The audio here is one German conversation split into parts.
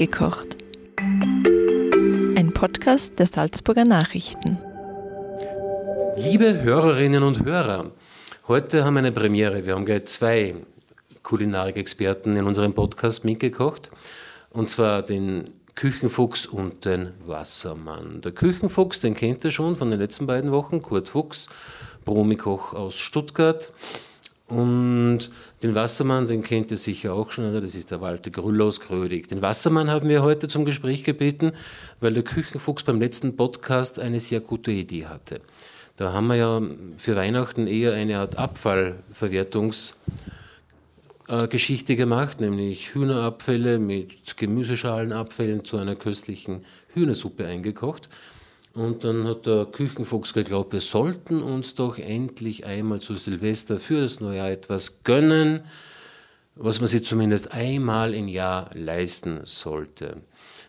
Mitgekocht. Ein Podcast der Salzburger Nachrichten. Liebe Hörerinnen und Hörer, heute haben wir eine Premiere. Wir haben gleich zwei Kulinarik-Experten in unserem Podcast mitgekocht. Und zwar den Küchenfuchs und den Wassermann. Der Küchenfuchs, den kennt ihr schon von den letzten beiden Wochen, Kurt Fuchs, Promikoch aus Stuttgart. Und den Wassermann, den kennt ihr sicher auch schon, das ist der Walter Grüll aus Grödig. Den Wassermann haben wir heute zum Gespräch gebeten, weil der Küchenfuchs beim letzten Podcast eine sehr gute Idee hatte. Da haben wir ja für Weihnachten eher eine Art Abfallverwertungsgeschichte gemacht, nämlich Hühnerabfälle mit Gemüseschalenabfällen zu einer köstlichen Hühnersuppe eingekocht. Und dann hat der Küchenfuchs geglaubt, wir sollten uns doch endlich einmal zu Silvester für das neue Jahr etwas gönnen, was man sich zumindest einmal im Jahr leisten sollte.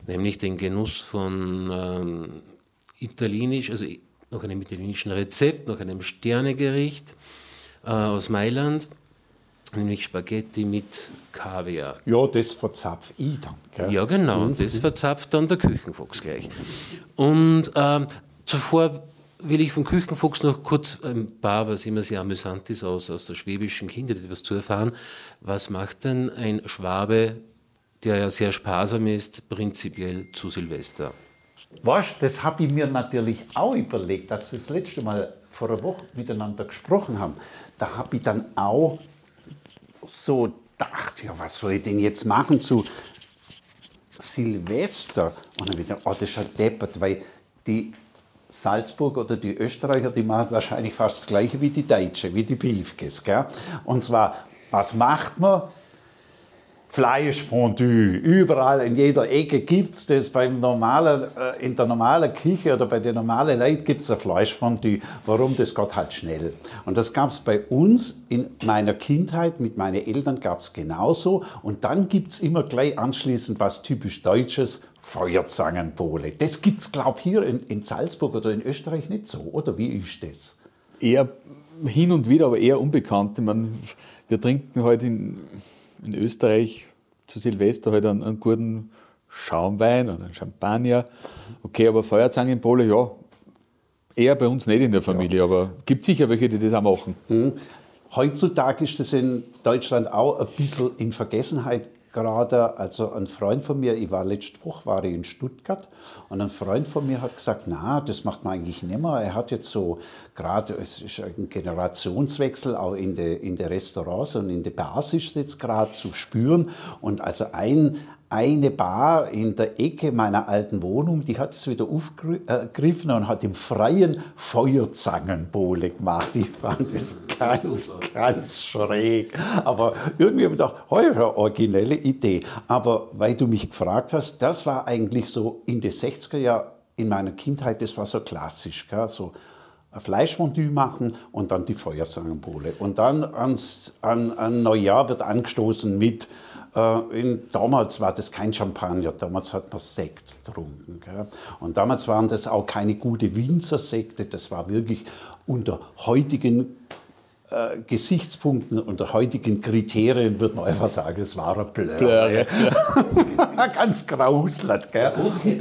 Nämlich den Genuss von ähm, italienisch, also nach einem italienischen Rezept, nach einem Sternegericht äh, aus Mailand, nämlich Spaghetti mit Kaviar. Ja, das verzapf ich dann. Gell? Ja, genau, mhm. das verzapft dann der Küchenfuchs gleich. Und ähm, zuvor will ich vom Küchenfuchs noch kurz ein paar, was immer sehr amüsant ist, aus, aus der schwäbischen Kindheit etwas zu erfahren. Was macht denn ein Schwabe, der ja sehr sparsam ist, prinzipiell zu Silvester? Weißt, das habe ich mir natürlich auch überlegt, als wir das letzte Mal vor einer Woche miteinander gesprochen haben. Da habe ich dann auch so gedacht, ja, was soll ich denn jetzt machen zu Silvester? Und dann wieder, oh, das ist ja deppert, weil die Salzburg oder die Österreicher, die machen wahrscheinlich fast das Gleiche wie die Deutschen, wie die Beefkes. Gell? Und zwar, was macht man? Fleischfondue. Überall in jeder Ecke gibt es das. Beim normalen, äh, in der normalen Küche oder bei den normalen Leuten gibt es ein Fleischfondue. Warum? Das geht halt schnell. Und das gab es bei uns in meiner Kindheit mit meinen Eltern gab es genauso. Und dann gibt es immer gleich anschließend was typisch Deutsches, Feuerzangenbowle. Das gibt es, glaube ich, hier in, in Salzburg oder in Österreich nicht so. Oder wie ist das? Eher hin und wieder, aber eher unbekannt. Ich meine, wir trinken heute in in Österreich zu Silvester halt einen, einen guten Schaumwein oder einen Champagner. Okay, aber Feuerzangenbowle, ja, eher bei uns nicht in der Familie, ja. aber gibt sicher welche, die das auch machen. Mhm. Heutzutage ist das in Deutschland auch ein bisschen in Vergessenheit gerade, also ein Freund von mir, ich war letzte Woche war ich in Stuttgart und ein Freund von mir hat gesagt, na, das macht man eigentlich nicht mehr. Er hat jetzt so gerade, es ist ein Generationswechsel auch in der in der Restaurants und in der Bars ist jetzt gerade zu spüren und also ein eine Bar in der Ecke meiner alten Wohnung, die hat es wieder aufgegriffen und hat im Freien Feuerzangenbowle gemacht. Ich fand das ganz, ganz schräg. Aber irgendwie habe ich gedacht, oh, eine originelle Idee. Aber weil du mich gefragt hast, das war eigentlich so in den 60er Jahren in meiner Kindheit, das war so klassisch. Gell? So ein Fleischfondue machen und dann die Feuerzangenbowle. Und dann ans, an, an Neujahr wird angestoßen mit in, damals war das kein Champagner, damals hat man Sekt getrunken. Und damals waren das auch keine gute Winzer Sekte, das war wirklich unter heutigen äh, Gesichtspunkten unter heutigen Kriterien würde man einfach sagen, es war ein Blur. Blur ja. Ganz grauslert, gell?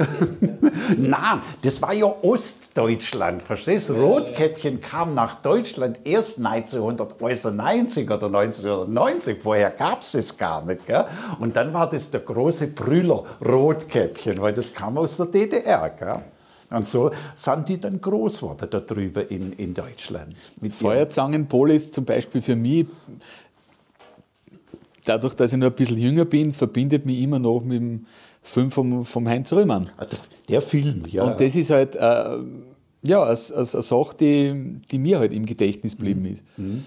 Nein, das war ja Ostdeutschland, verstehst du? Rotkäppchen kam nach Deutschland erst 1990 oder 1990, vorher gab es es gar nicht, gell? Und dann war das der große Brüller Rotkäppchen, weil das kam aus der DDR, gell? Und so sind die dann groß geworden darüber in, in Deutschland. Mit Feuerzangenpole ist zum Beispiel für mich, dadurch, dass ich noch ein bisschen jünger bin, verbindet mich immer noch mit dem Film vom, vom Heinz Röhmann. Ah, der Film, ja. Und das ist halt äh, ja, eine, eine, Sache, die, die mir halt im Gedächtnis geblieben ist. Mhm.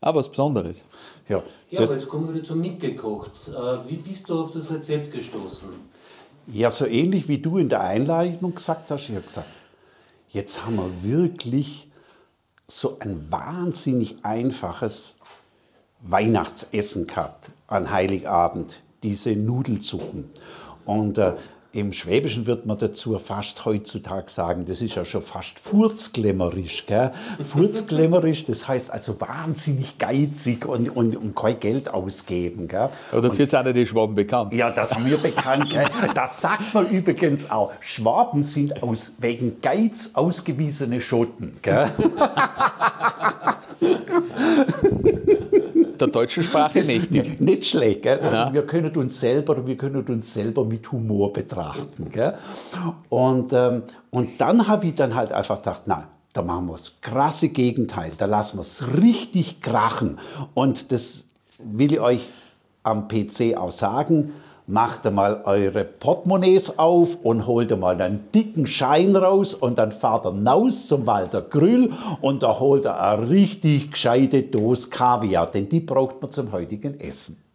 Aber was Besonderes. Ja, ja aber jetzt kommen wir wieder zum Mitgekocht. Äh, wie bist du auf das Rezept gestoßen? Ja, so ähnlich wie du in der Einleitung gesagt hast. Ich habe gesagt, jetzt haben wir wirklich so ein wahnsinnig einfaches Weihnachtsessen gehabt an Heiligabend, diese Nudelsuppen. Und äh, im Schwäbischen wird man dazu fast heutzutage sagen, das ist ja schon fast furzglemmerisch. Gell? Furzglemmerisch, das heißt also wahnsinnig geizig und, und, und kein Geld ausgeben. Gell? Ja, dafür sind ja die Schwaben bekannt. Ja, das haben wir bekannt. Gell? Das sagt man übrigens auch. Schwaben sind aus, wegen Geiz ausgewiesene Schotten. Gell? Der deutschen Sprache mächtig. Nicht schlecht, gell? Also Ja. wir können uns selber, wir können uns selber mit Humor betrachten, gell? Und, ähm, und dann habe ich dann halt einfach gedacht, nein, da machen wir das krasse Gegenteil, da lassen wir es richtig krachen. Und das will ich euch am PC auch sagen. Macht einmal eure Portemonnaies auf und holt einmal einen dicken Schein raus und dann fahrt ihr hinaus zum Walter Grüll und da holt ihr eine richtig gescheite Dose Kaviar, denn die braucht man zum heutigen Essen.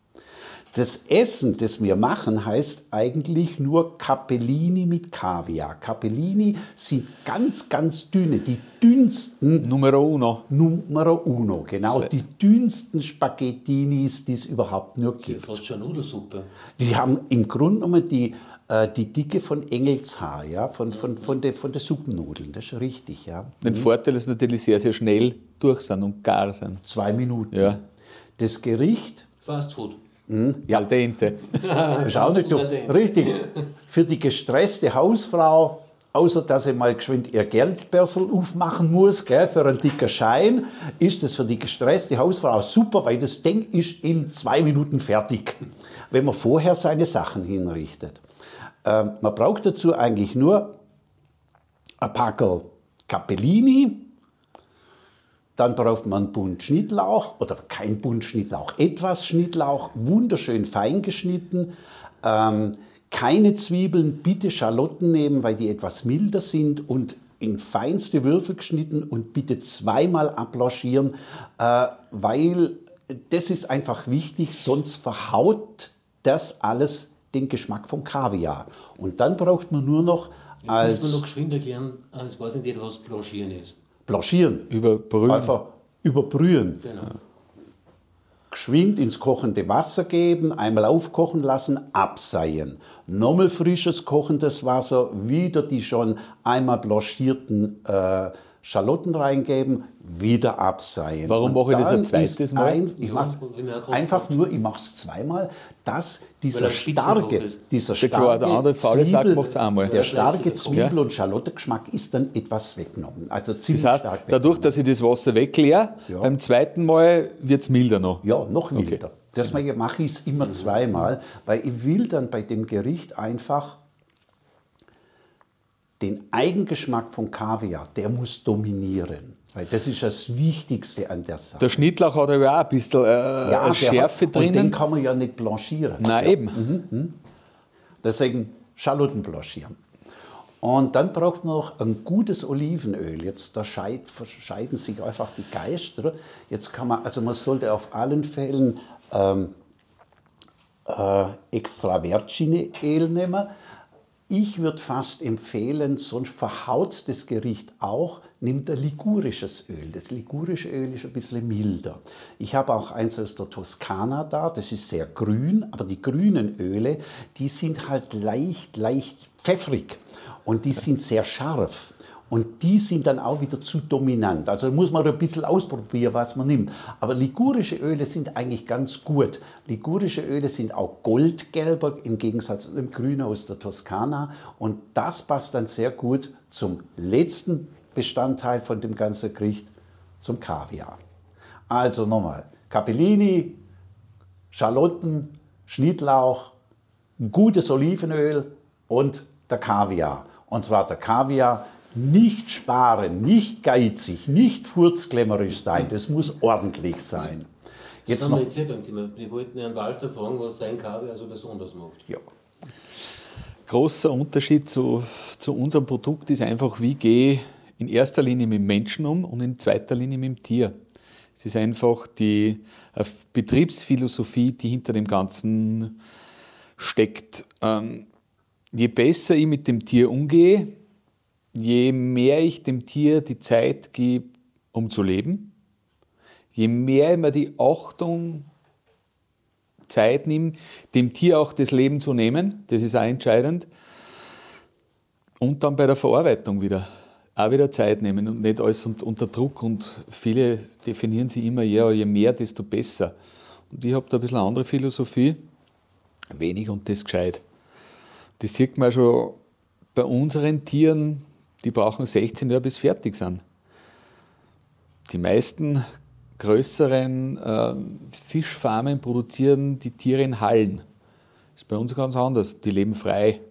Das Essen, das wir machen, heißt eigentlich nur Capellini mit Kaviar. Capellini sind ganz, ganz dünne, die dünnsten Numero uno. Numero uno, genau, die dünnsten Spaghettinis, die es überhaupt nur gibt. Fast schon Nudelsuppe. Die haben im Grunde genommen die, äh, die Dicke von Engelshaar, ja, von, von, von der von der Suppennudeln, das ist richtig, ja. Den Vorteil ist natürlich sehr, sehr schnell durch sind und gar sind. Zwei Minuten. Ja. Das Gericht Fast Food. Al dente. Schau nicht, du. Richtig. Für die gestresste Hausfrau, außer dass sie mal geschwind ihr Geldbörsel aufmachen muss, gell, für einen dicken Schein, ist das für die gestresste Hausfrau super, weil das Ding ist in zwei Minuten fertig, wenn man vorher seine Sachen hinrichtet. Ähm, man braucht dazu eigentlich nur ein Packel Capellini, dann braucht man einen Bund Schnittlauch oder kein Bund Schnittlauch, etwas Schnittlauch, wunderschön fein geschnitten. Ähm, keine Zwiebeln, bitte Schalotten nehmen, weil die etwas milder sind und in feinste Würfel geschnitten und bitte zweimal abblanchieren, äh, weil das ist einfach wichtig, sonst verhaut das alles den Geschmack vom Kaviar. Und dann braucht man nur noch Jetzt müssen als wir noch geschwind erklären, ich weiß nicht jeder, was Blanchieren ist. Blanchieren. Überbrühen. Einfach überbrühen. Genau. Geschwind ins kochende Wasser geben, einmal aufkochen lassen, abseien. Nochmal frisches kochendes Wasser, wieder die schon einmal blanchierten äh, Schalotten reingeben, wieder abseien. Warum mache ich das ein zweites ist Mal? Ein, ich mach's einfach nur, ich mache es zweimal, dass dieser er starke, dieser Der klar, der andere Zwiebel- macht's einmal. Der starke Zwiebel- und Schalottengeschmack ist dann etwas weggenommen. Also ziemlich Das heißt, stark dadurch, dass ich das Wasser wegleere, Ja. beim zweiten Mal wird es milder noch. Ja, noch milder. Deswegen mache ich es immer zweimal, weil ich will dann bei dem Gericht einfach den Eigengeschmack von Kaviar, der muss dominieren. Weil das ist das Wichtigste an der Sache. Der Schnittlauch hat aber auch ein bisschen äh, der hat- Schärfe Und den drinnen. kann man ja nicht blanchieren. Nein, ja. eben. Deswegen Schalotten blanchieren. Und dann braucht man noch ein gutes Olivenöl. Jetzt da scheid, verscheiden sich einfach die Geister. Jetzt kann man, also man sollte auf allen Fällen ähm, äh, extra Virgine-Öl nehmen. Ich würde fast empfehlen, sonst verhaut das Gericht auch, nimmt ein ligurisches Öl. Das ligurische Öl ist ein bisschen milder. Ich habe auch eins aus der Toskana da, das ist sehr grün, aber die grünen Öle, die sind halt leicht, leicht pfeffrig und die sind sehr scharf. Und die sind dann auch wieder zu dominant. Also muss man ein bisschen ausprobieren, was man nimmt. Aber ligurische Öle sind eigentlich ganz gut. Ligurische Öle sind auch goldgelber im Gegensatz zu dem Grünen aus der Toskana. Und das passt dann sehr gut zum letzten Bestandteil von dem ganzen Gericht, zum Kaviar. Also nochmal, Capellini, Schalotten, Schnittlauch, gutes Olivenöl und der Kaviar. Und zwar der Kaviar nicht sparen, nicht geizig, nicht furzglemmerisch sein. Das muss ordentlich sein. Jetzt noch, wir jetzt. Wir wollten Herrn Walter fragen, was sein Kaviar so besonders macht. ja. Großer Unterschied zu, zu unserem Produkt ist einfach, wie gehe ich in erster Linie mit dem Menschen um und in zweiter Linie mit dem Tier. Es ist einfach die äh, Betriebsphilosophie, die hinter dem Ganzen steckt. Ähm, je besser ich mit dem Tier umgehe, je mehr ich dem Tier die Zeit gebe, um zu leben, je mehr ich mir die Achtung Zeit nehme, dem Tier auch das Leben zu nehmen, das ist auch entscheidend, Und dann bei der Verarbeitung wieder. Auch wieder Zeit nehmen und nicht alles unter Druck. Und viele definieren sich immer, ja, je mehr, desto besser. Und ich habe da ein bisschen eine andere Philosophie. Wenig und das gescheit. Das sieht man schon bei unseren Tieren, die brauchen 16 Jahre bis fertig sind. Die meisten größeren äh, Fischfarmen produzieren die Tiere in Hallen. Das ist bei uns ganz anders. Die leben frei.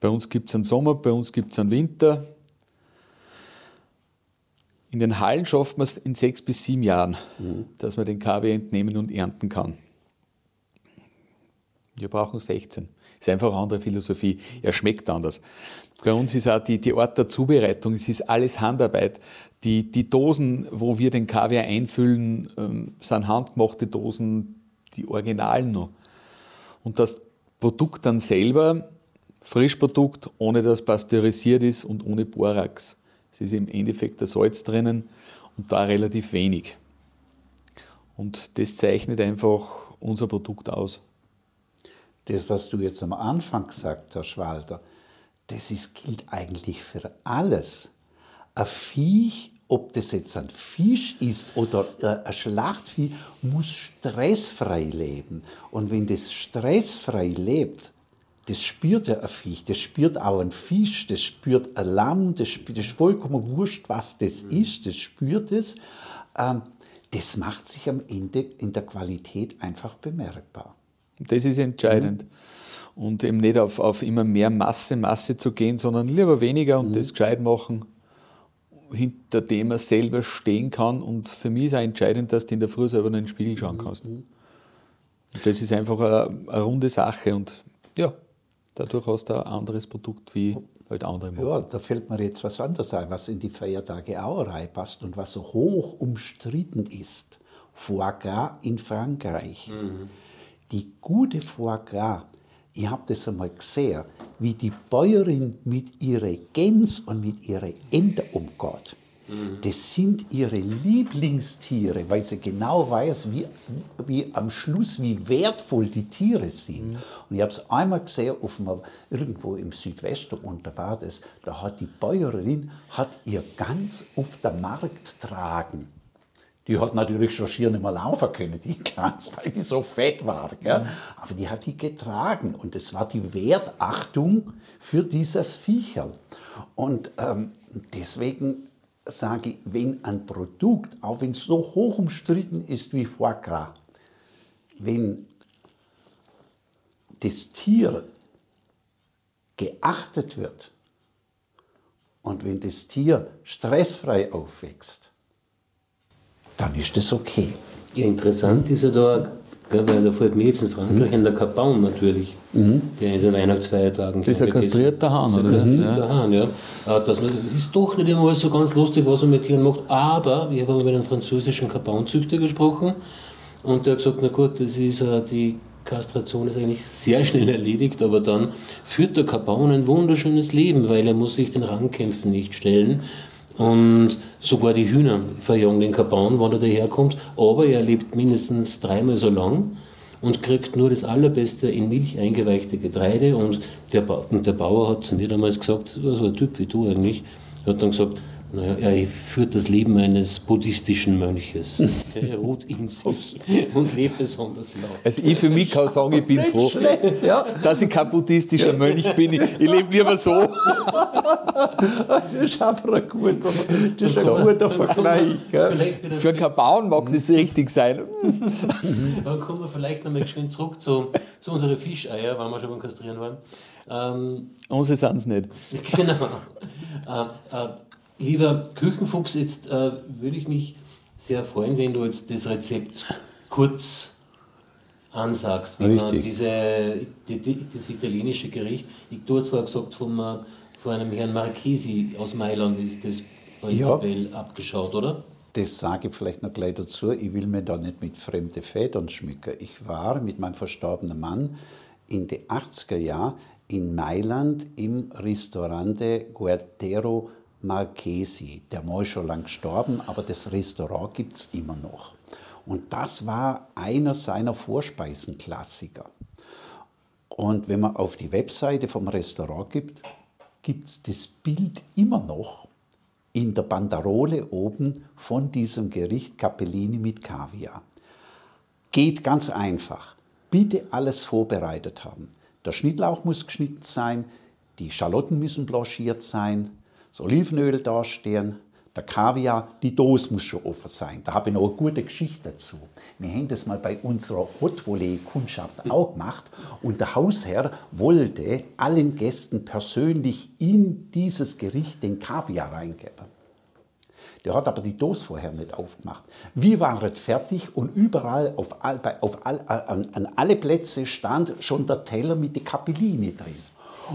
Bei uns gibt es einen Sommer, bei uns gibt es einen Winter. In den Hallen schafft man es in sechs bis sieben Jahren, mhm. dass man den Kaviar entnehmen und ernten kann. Wir brauchen 16. Ist einfach eine andere Philosophie. Er schmeckt anders. Bei uns ist auch die, die Art der Zubereitung, es ist alles Handarbeit. Die, die Dosen, wo wir den Kaviar einfüllen, ähm, sind handgemachte Dosen, die Originalen noch. Und das Produkt dann selber, Frischprodukt, ohne dass pasteurisiert ist und ohne Borax. Es ist im Endeffekt der Salz drinnen und da relativ wenig. Und das zeichnet einfach unser Produkt aus. Das, was du jetzt am Anfang gesagt hast, Walter, das ist, gilt eigentlich für alles. Ein Viech, ob das jetzt ein Fisch ist oder ein Schlachtvieh, muss stressfrei leben. Und wenn das stressfrei lebt, das spürt ja ein Viech, das spürt auch ein Fisch, das spürt ein Lamm, das, spürt, das ist vollkommen wurscht, was das mhm. ist, das spürt es. Ähm, das macht sich am Ende in der Qualität einfach bemerkbar. Das ist entscheidend. Mhm und eben nicht auf, auf immer mehr Masse, Masse zu gehen, sondern lieber weniger und mhm. das gescheit machen, hinter dem er selber stehen kann. Und für mich ist auch entscheidend, dass du in der Früh selber in den Spiegel schauen kannst. Mhm. Das ist einfach eine, eine, runde Sache und ja, dadurch hast du ein anderes Produkt wie halt andere machen. Ja, da fällt mir jetzt was anderes ein, was in die Feiertage auch reinpasst und was so hoch umstritten ist. Foie Gras in Frankreich. Mhm. Die gute Foie Gras ich habe das einmal gesehen, wie die Bäuerin mit ihren Gänse und mit ihren Enten umgeht. Das sind ihre Lieblingstiere, weil sie genau weiß, wie, wie am Schluss, wie wertvoll die Tiere sind. Mhm. Und ich habe es einmal gesehen, auf einem, irgendwo im Südwesten, und da war das, da hat die Bäuerin hat ihr ganz auf der Markt tragen. Die hat natürlich schon schier nicht mehr laufen können, die Gans, weil die so fett war. Gell? Mhm. Aber die hat die getragen und es war die Wertachtung für dieses Viecherl. Und ähm, deswegen sage ich, wenn ein Produkt, auch wenn es so hoch umstritten ist wie Foie Gras, wenn das Tier geachtet wird und wenn das Tier stressfrei aufwächst, dann ist das okay. Ja, interessant ist ja da, weil da fällt mir jetzt in Frankreich mhm. der Kapaun natürlich, mhm. der in den Weihnachtsfeiertagen. Das ist ein kastrierter Hahn, oder? Das ist ein kastrierter ja. Hahn, ja. Man, das ist doch nicht immer so ganz lustig, was man mit Tieren macht, aber ich habe mit einem französischen Kapaunzüchter gesprochen und der hat gesagt, na gut, das ist äh, die Kastration ist eigentlich sehr schnell erledigt, aber dann führt der Kapaun ein wunderschönes Leben, weil er muss sich den Rangkämpfen nicht stellen und sogar die Hühner verjagen den Kapaun, wann er daherkommt. Aber er lebt mindestens dreimal so lang und kriegt nur das allerbeste in Milch eingeweichte Getreide. Und der, ba und der Bauer hat zu mir damals gesagt, so ein Typ wie du eigentlich, hat dann gesagt, naja, er führt das Leben eines buddhistischen Mönches. Er ruht in sich und lebt besonders laut. Also ich für mich kann sagen, ich bin froh, schlecht, ja. dass ich kein buddhistischer Mönch bin. Ich, ich lebe lieber so. Das ist aber ein guter, das ist ein guter Vergleich. Für keinen Bauern mag das richtig sein. Dann kommen wir vielleicht nochmal schön zurück zu, zu unseren Fischeier, weil wir schon beim Kastrieren waren. Ähm, Unsere sind es nicht. Genau. Äh, äh, Lieber Küchenfuchs, jetzt äh, würde ich mich sehr freuen, wenn du jetzt das Rezept kurz ansagst, wie Richtig. man diese, die, die, das italienische Gericht, ich, du hast vorher gesagt, vom, äh, von einem Herrn Marchesi aus Mailand ist das prinzipiell ja. abgeschaut, oder? Das sage ich vielleicht noch gleich dazu. Ich will mir da nicht mit fremden Federn schmücken. Ich war mit meinem verstorbenen Mann in den 80er Jahren in Mailand im Restaurante Guertero Marchesi. Der Mann schon lang gestorben, aber das Restaurant gibt es immer noch. Und das war einer seiner Vorspeisenklassiker. Und wenn man auf die Webseite vom Restaurant gibt, gibt es das Bild immer noch in der Banderole oben von diesem Gericht Capellini mit Kaviar. Geht ganz einfach. Bitte alles vorbereitet haben. Der Schnittlauch muss geschnitten sein, die Schalotten müssen blanchiert sein, das Olivenöl dastehen, der Kaviar, die Dose muss schon offen sein. Da habe ich noch eine gute Geschichte dazu. Wir haben das mal bei unserer Hot Kundschaft auch gemacht und der Hausherr wollte allen Gästen persönlich in dieses Gericht den Kaviar reingeben. Der hat aber die Dose vorher nicht aufgemacht. Wir waren fertig und überall auf, all, auf all, an, an alle Plätze stand schon der Teller mit der Capellini drin.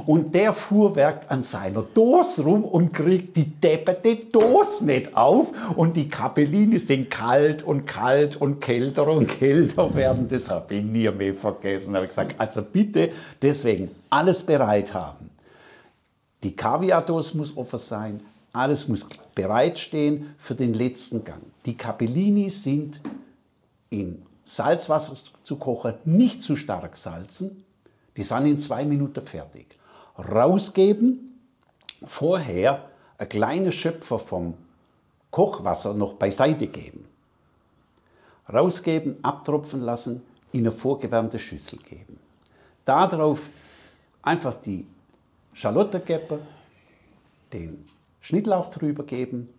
Und der fuhrwerkt an seiner Dose rum und kriegt die depperte Dose nicht auf. Und die Kapellini sind kalt und kalt und kälter und kälter werden. Das habe ich nie mehr vergessen. Da habe ich gesagt, also bitte deswegen alles bereit haben. Die Kaviardose muss offen sein. Alles muss bereitstehen für den letzten Gang. Die Capellini sind in Salzwasser zu kochen, nicht zu stark salzen. Die sind in zwei Minuten fertig rausgeben, vorher ein kleiner Schöpfer vom Kochwasser noch beiseite geben. Rausgeben, abtropfen lassen, in eine vorgewärmte Schüssel geben. Darauf einfach die Schalotte den Schnittlauch drüber geben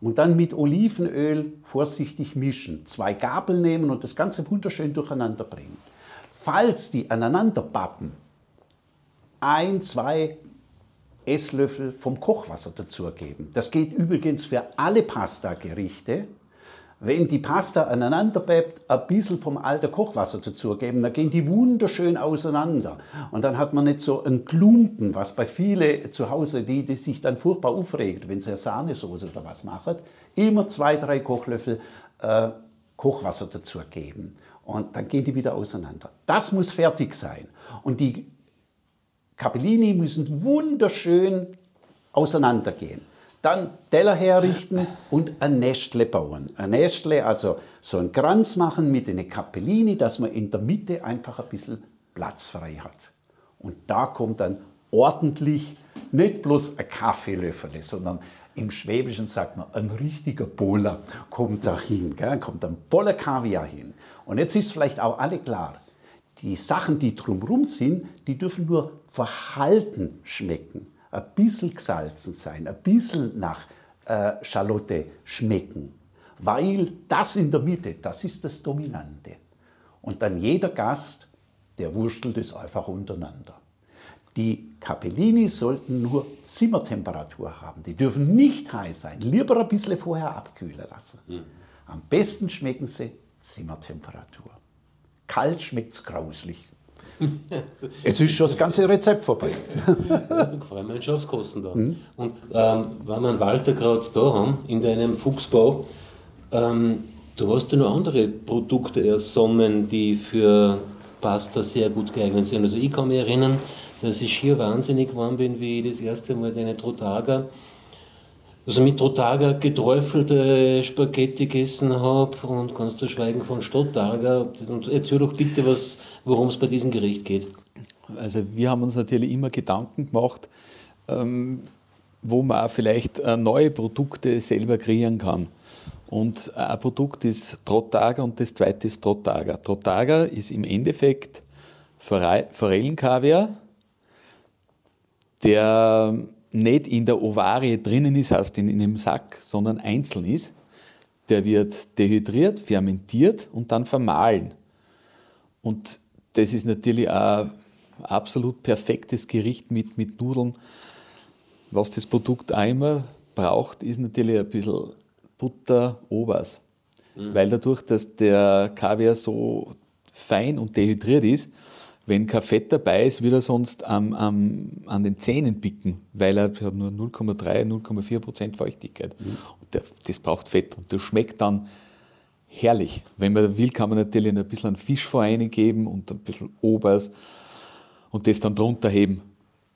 und dann mit Olivenöl vorsichtig mischen. Zwei Gabel nehmen und das Ganze wunderschön durcheinander bringen. Falls die aneinander pappen, ein, zwei Esslöffel vom Kochwasser dazugeben. Das geht übrigens für alle Pasta-Gerichte. Wenn die Pasta aneinander bleibt, ein bisschen vom alten Kochwasser dazugeben, dann gehen die wunderschön auseinander. Und dann hat man nicht so ein Klumpen, was bei vielen zu Hause, die, die sich dann furchtbar aufregt, wenn sie eine Sahnesoße oder was machen, immer zwei, drei Kochlöffel äh, Kochwasser dazugeben. Und dann gehen die wieder auseinander. Das muss fertig sein. Und die Capellini müssen wunderschön auseinandergehen. Dann Teller herrichten und ein Nestle bauen. Ein Nestle, also so ein Kranz machen mit einer Capellini, dass man in der Mitte einfach ein bisschen Platz frei hat. Und da kommt dann ordentlich nicht bloß ein Kaffeelöffel, sondern im Schwäbischen sagt man, ein richtiger Boller kommt da hin, kommt ein Boller Kaviar hin. Und jetzt ist vielleicht auch alle klar, die Sachen, die drumherum sind, die dürfen nur verhalten schmecken. Ein bisschen gesalzen sein, ein bisschen nach äh, Schalotte schmecken. Weil das in der Mitte, das ist das Dominante. Und dann jeder Gast, der wurstelt es einfach untereinander. Die Capellini sollten nur Zimmertemperatur haben. Die dürfen nicht heiß sein. Lieber ein bisschen vorher abkühlen lassen. Mhm. Am besten schmecken sie Zimmertemperatur. Kalt schmeckt es grauslich. Jetzt ist schon das ganze Rezept vorbei. ja, ich freue mich schon Kosten da. Mhm. Und ähm, wenn wir einen Walter gerade da haben, in deinem Fuchsbau, ähm, du hast ja noch andere Produkte ersonnen, die für Pasta sehr gut geeignet sind. Also ich kann mich erinnern, dass ich hier wahnsinnig geworden bin, wie ich das erste Mal deine Trotaga also mit Trotaga geträufelte Spaghetti gegessen habe und kannst du schweigen von Stottaga. Und erzähl doch bitte, worum es bei diesem Gericht geht. Also wir haben uns natürlich immer Gedanken gemacht, ähm, wo man auch vielleicht äh, neue Produkte selber kreieren kann. Und ein Produkt ist Trottaga und das zweite ist Trottaga. Trottaga ist im Endeffekt Forellenkaviar, der nicht in der Ovarie drinnen ist, heißt in, in einem Sack, sondern einzeln ist. Der wird dehydriert, fermentiert und dann vermahlen. Und das ist natürlich ein absolut perfektes Gericht mit, mit Nudeln. Was das Produkt immer braucht, ist natürlich ein bisschen Butter, Obers. Mhm. Weil dadurch, dass der Kaviar so fein und dehydriert ist, wenn kein Fett dabei ist, wird er sonst am, am, an den Zähnen picken, weil er hat nur 0,3, 0,4 Prozent Feuchtigkeit. Mhm. Und der, das braucht Fett und das schmeckt dann herrlich. Wenn man will, kann man natürlich ein bisschen Fisch vor geben und ein bisschen Obers und das dann drunter heben.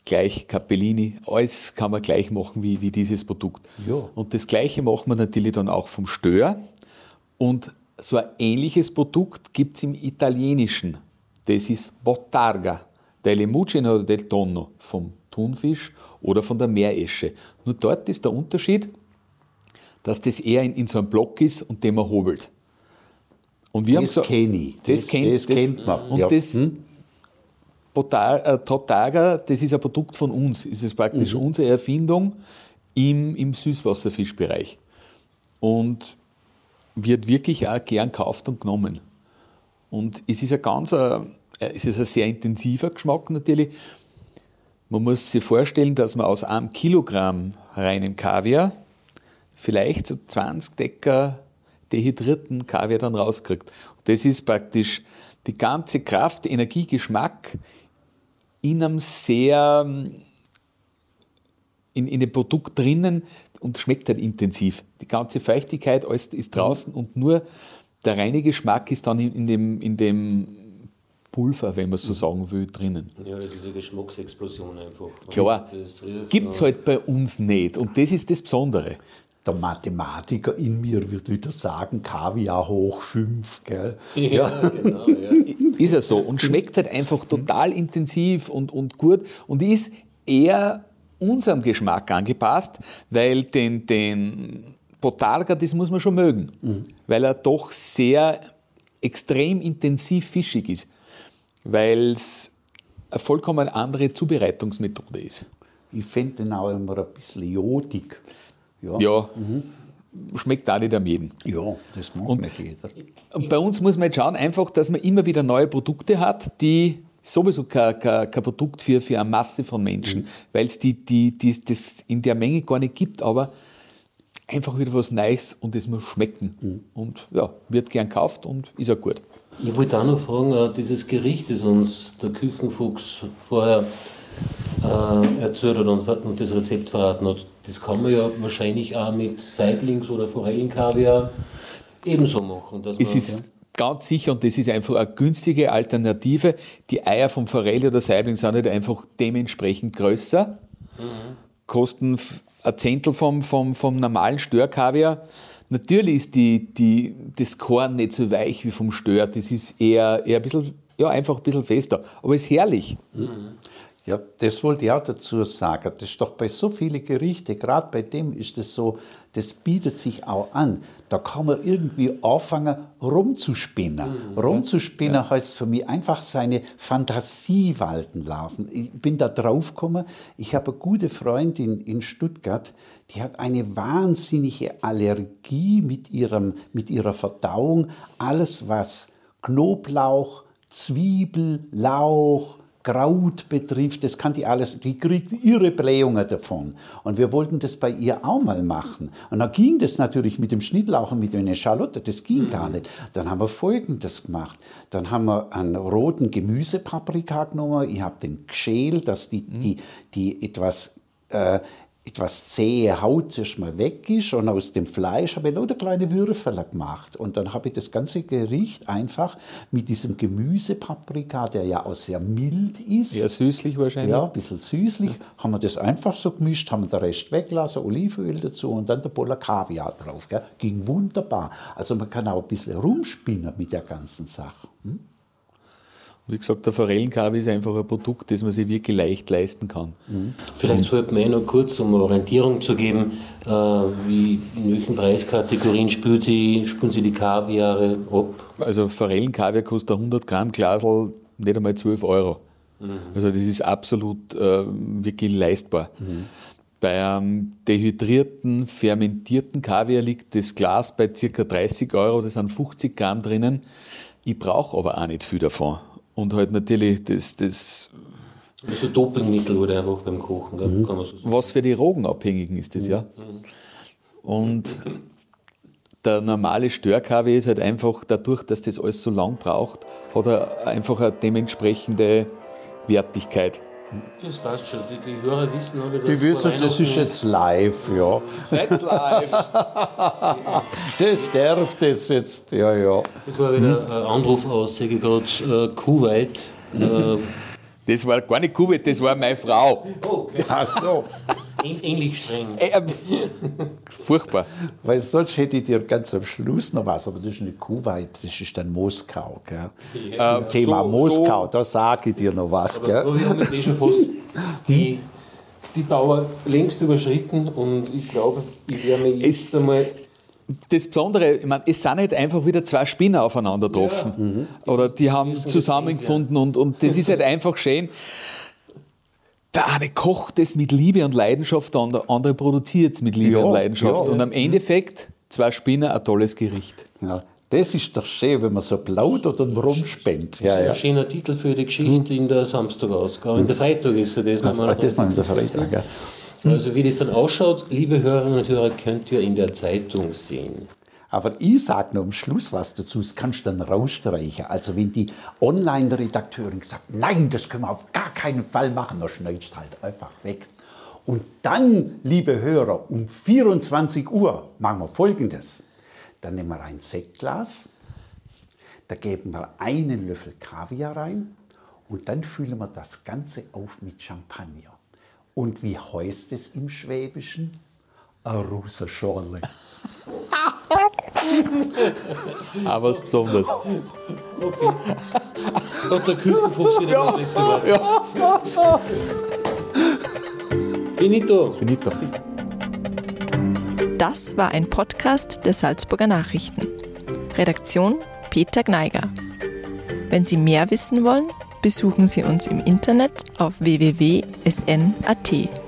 Gleich Capellini, alles kann man gleich machen wie, wie dieses Produkt. Ja. Und das Gleiche machen wir natürlich dann auch vom Stör. Und so ein ähnliches Produkt gibt es im Italienischen. Das ist Bottarga. der Lemucin oder del Tonno vom Thunfisch oder von der Meeresche. Nur dort ist der Unterschied, dass das eher in, in so einem Block ist und den man hobelt. Und wir Das haben so, kenne ich. Das, Das- kennt, das kennt man, Und ja. das Hm? Bota- äh, Totaga, das ist ein Produkt von uns. Es ist praktisch unsere Erfindung im, im Süßwasserfischbereich. Und wird wirklich auch gern gekauft und genommen. Und es ist ein ganz, äh, es ist ein sehr intensiver Geschmack natürlich. Man muss sich vorstellen, dass man aus einem Kilogramm reinem Kaviar vielleicht so 20 Decker dehydrierten Kaviar dann rauskriegt. Und das ist praktisch die ganze Kraft, Energie, Geschmack in einem sehr, in, in dem Produkt drinnen und schmeckt halt intensiv. Die ganze Feuchtigkeit alles ist draußen und nur der reine Geschmack ist dann in, in, dem, in dem Pulver, wenn man so sagen will, drinnen. Ja, diese Geschmacksexplosion einfach. Klar, gibt es halt bei uns nicht und das ist das Besondere. Der Mathematiker in mir wird wieder sagen, Kaviar hoch 5. Gell? Ja, genau, ja. Ist ja so und schmeckt halt einfach total intensiv und, und gut und ist eher unserem Geschmack angepasst, weil den, den Botarga, das muss man schon mögen, weil er doch sehr extrem intensiv fischig ist, weil es eine vollkommen andere Zubereitungsmethode ist. Ich finde den auch immer ein bisschen jodig. Ja, Ja, schmeckt auch nicht am jeden. ja das mag Und- nicht jeder. Und bei uns muss man jetzt schauen, einfach, dass man immer wieder neue Produkte hat, die sowieso kein, kein, kein Produkt für, für eine Masse von Menschen, weil es die, die, die, das in der Menge gar nicht gibt, aber einfach wieder was Neues und es muss schmecken. Und ja, wird gern gekauft und ist auch gut. Ich wollte auch noch fragen, äh, dieses Gericht, das uns der Küchenfuchs vorher äh, erzählt hat und, und das Rezept verraten hat, das kann man ja wahrscheinlich auch mit Saiblings- oder Forellenkaviar ebenso machen. Dass Es ist ganz sicher und das ist einfach eine günstige Alternative. Die Eier vom Forelle oder Saibling sind halt einfach dementsprechend größer, kosten f- ein Zehntel vom, vom, vom normalen Störkaviar. Natürlich ist die, die, das Korn nicht so weich wie vom Stör, das ist eher, eher ein bisschen, ja, einfach ein bisschen fester, aber ist herrlich. Ja, das wollte ich auch dazu sagen. Das ist doch bei so vielen Gerichten, gerade bei dem ist es so, das bietet sich auch an. Da kann man irgendwie anfangen, rumzuspinnen. Rumzuspinnen heißt für mich einfach seine Fantasie walten lassen. Ich bin da drauf gekommen, ich habe eine gute Freundin in Stuttgart, die hat eine wahnsinnige Allergie mit, ihrem, mit ihrer Verdauung. Alles, was Knoblauch, Zwiebel, Lauch, Kraut betrifft, das kann die alles, die kriegt ihre Blähungen davon. Und wir wollten das bei ihr auch mal machen. Und dann ging das natürlich mit dem Schnittlauch und mit einer Schalotte, das ging gar nicht. Dann haben wir Folgendes gemacht. Dann haben wir einen roten Gemüsepaprika genommen, ich habe den geschält, dass die, die, die etwas äh, etwas zähe Haut zuerst mal weg ist und aus dem Fleisch habe ich lauter kleine Würfel gemacht. Und dann habe ich das ganze Gericht einfach mit diesem Gemüsepaprika, der ja auch sehr mild ist, Eher süßlich wahrscheinlich. ja, ein bisschen süßlich, haben wir das einfach so gemischt, haben den Rest weggelassen, Olivenöl dazu und dann der Boller Kaviar drauf. Gell? Ging wunderbar. Also man kann auch ein bisschen rumspinnen mit der ganzen Sache. Wie gesagt, der Forellenkaviar ist einfach ein Produkt, das man sich wirklich leicht leisten kann. Vielleicht sollte man eh noch kurz, um eine Orientierung zu geben, äh, wie, in welchen Preiskategorien spürt sie, spüren Sie die Kaviare ab? Also Forellenkaviar kostet ein 100 Gramm Glasl nicht einmal 12 Euro. Also das ist absolut äh, wirklich leistbar. Bei einem dehydrierten, fermentierten Kaviar liegt das Glas bei ca. 30 Euro, das sind 50 Gramm drinnen. Ich brauche aber auch nicht viel davon. Und halt natürlich das, das Also Dopingmittel oder einfach beim Kochen, gell? kann man so sagen. was für die Rogenabhängigen ist das, ja. Und der normale Störkaviar ist halt einfach, dadurch, dass das alles so lang braucht, hat er einfach eine dementsprechende Wertigkeit. Das passt schon. Die, die Hörer wissen dass Die wissen, das ist jetzt live, ja. That's live! Das darf das jetzt, ja, ja. Das war wieder ein Anruf aus, sage ich gerade, äh, Kuwait. Äh, Das war gar nicht Kuwait, das war meine Frau. Ach so. Ähnlich streng. Äh, äh, furchtbar. Weil sonst hätte ich dir ganz am Schluss noch was, aber das ist nicht Kuwait, das ist dann Moskau. Gell? Zum Thema so- Moskau, da sage ich dir noch was. Aber, Gell? aber wir haben jetzt eh schon fast die, die Dauer längst überschritten und ich glaube, ich werde mir jetzt Es- einmal. Das Besondere, ich meine, es sind nicht einfach wieder zwei Spinner aufeinander getroffen. Oder die haben zusammengefunden und, und das ist halt einfach schön. Der eine kocht es mit Liebe und Leidenschaft, der andere, produziert es mit Liebe Ja, und Leidenschaft. ja. Und am Endeffekt, zwei Spinner, ein tolles Gericht. Ja, das ist doch schön, wenn man so plaudert und rumspennt. Ja, ja. Ein schöner Titel für die Geschichte in der Samstagausgabe. In der Freitag ist ja das, wenn Also, man das machen wir Freitag. Gell? Also wie das dann ausschaut, liebe Hörerinnen und Hörer, könnt ihr in der Zeitung sehen. Aber ich sage noch am Schluss was dazu, das kannst du dann rausstreichen. Also wenn die Online-Redakteurin sagt, nein, das können wir auf gar keinen Fall machen, dann schneidest du halt einfach weg. Und dann, liebe Hörer, um 24 Uhr machen wir Folgendes. Dann nehmen wir ein Sektglas, da geben wir einen Löffel Kaviar rein und dann füllen wir das Ganze auf mit Champagner. Und wie heißt es im Schwäbischen? A rosa Schorle. Aber was Besonderes. Und der Küchenfuchs wieder das nächste Mal. Ja, Finito. finito. Das war ein Podcast der Salzburger Nachrichten. Redaktion Peter Gneiger. Wenn Sie mehr wissen wollen, besuchen Sie uns im Internet auf www.sn.at.